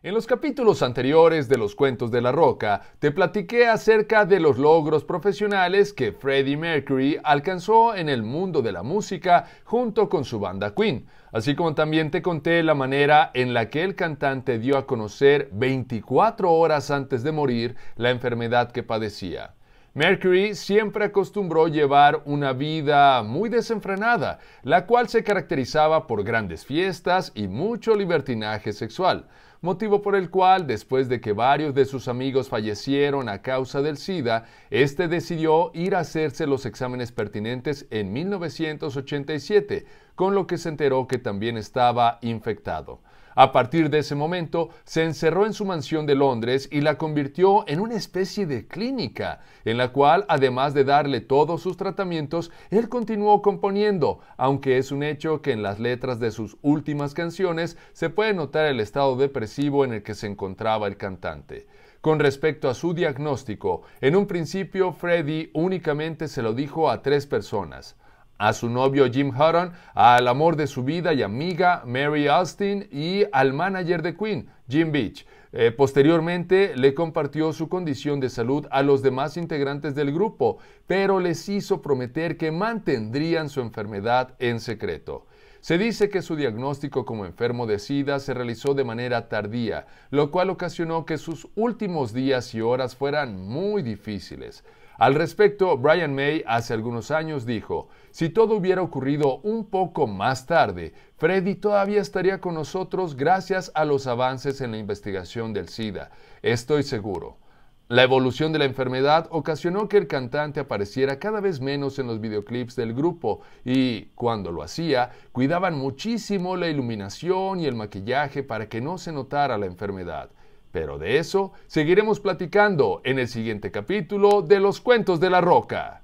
En los capítulos anteriores de los Cuentos de la Roca, te platiqué acerca de los logros profesionales que Freddie Mercury alcanzó en el mundo de la música junto con su banda Queen, así como también te conté la manera en la que el cantante dio a conocer 24 horas antes de morir la enfermedad que padecía. Mercury siempre acostumbró llevar una vida muy desenfrenada, la cual se caracterizaba por grandes fiestas y mucho libertinaje sexual motivo por el cual, después de que varios de sus amigos fallecieron a causa del SIDA, este decidió ir a hacerse los exámenes pertinentes en 1987, con lo que se enteró que también estaba infectado. A partir de ese momento, se encerró en su mansión de Londres y la convirtió en una especie de clínica, en la cual, además de darle todos sus tratamientos, él continuó componiendo, aunque es un hecho que en las letras de sus últimas canciones se puede notar el estado depresivo en el que se encontraba el cantante. Con respecto a su diagnóstico, en un principio Freddie únicamente se lo dijo a tres personas, a su novio Jim Hutton, al amor de su vida y amiga Mary Austin y al manager de Queen, Jim Beach. Eh, posteriormente le compartió su condición de salud a los demás integrantes del grupo, pero les hizo prometer que mantendrían su enfermedad en secreto. Se dice que su diagnóstico como enfermo de SIDA se realizó de manera tardía, lo cual ocasionó que sus últimos días y horas fueran muy difíciles. Al respecto, Brian May hace algunos años dijo, si todo hubiera ocurrido un poco más tarde, Freddy todavía estaría con nosotros gracias a los avances en la investigación del SIDA. Estoy seguro. La evolución de la enfermedad ocasionó que el cantante apareciera cada vez menos en los videoclips del grupo y, cuando lo hacía, cuidaban muchísimo la iluminación y el maquillaje para que no se notara la enfermedad. Pero de eso seguiremos platicando en el siguiente capítulo de Los Cuentos de la Roca.